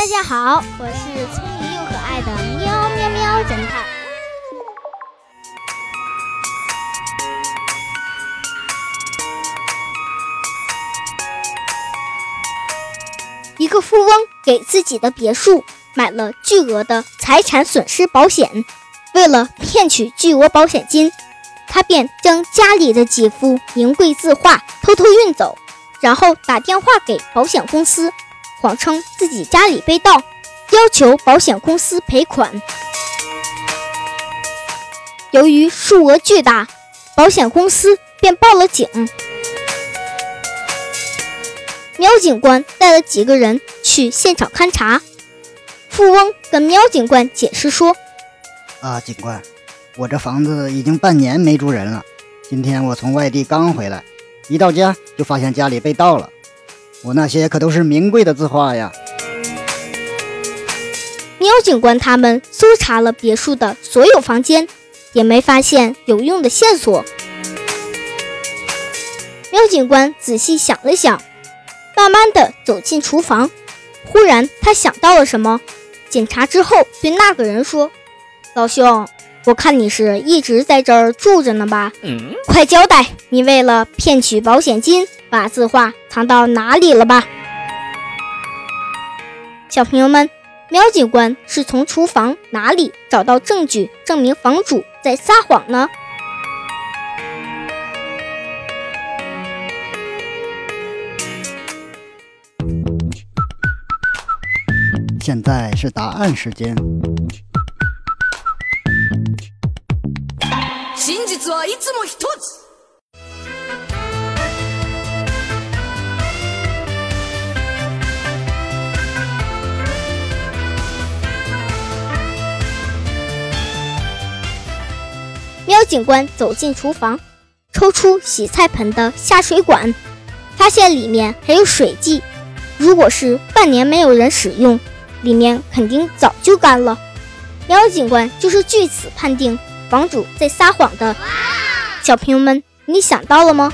大家好，我是聪明又可爱的喵喵喵侦探。一个富翁给自己的别墅买了巨额的财产损失保险，为了骗取巨额保险金，他便将家里的几幅名贵字画偷偷运走，然后打电话给保险公司。谎称自己家里被盗，要求保险公司赔款。由于数额巨大，保险公司便报了警。喵警官带了几个人去现场勘查。富翁跟喵警官解释说：“啊，警官，我这房子已经半年没住人了。今天我从外地刚回来，一到家就发现家里被盗了。”我那些可都是名贵的字画呀！喵警官他们搜查了别墅的所有房间，也没发现有用的线索。喵警官仔细想了想，慢慢的走进厨房，忽然他想到了什么，检查之后对那个人说：“老兄。”我看你是一直在这儿住着呢吧？嗯，快交代，你为了骗取保险金，把字画藏到哪里了吧？小朋友们，喵警官是从厨房哪里找到证据证明房主在撒谎呢？现在是答案时间。喵警官走进厨房，抽出洗菜盆的下水管，发现里面还有水迹。如果是半年没有人使用，里面肯定早就干了。喵警官就是据此判定。房主在撒谎的小朋友们，你想到了吗？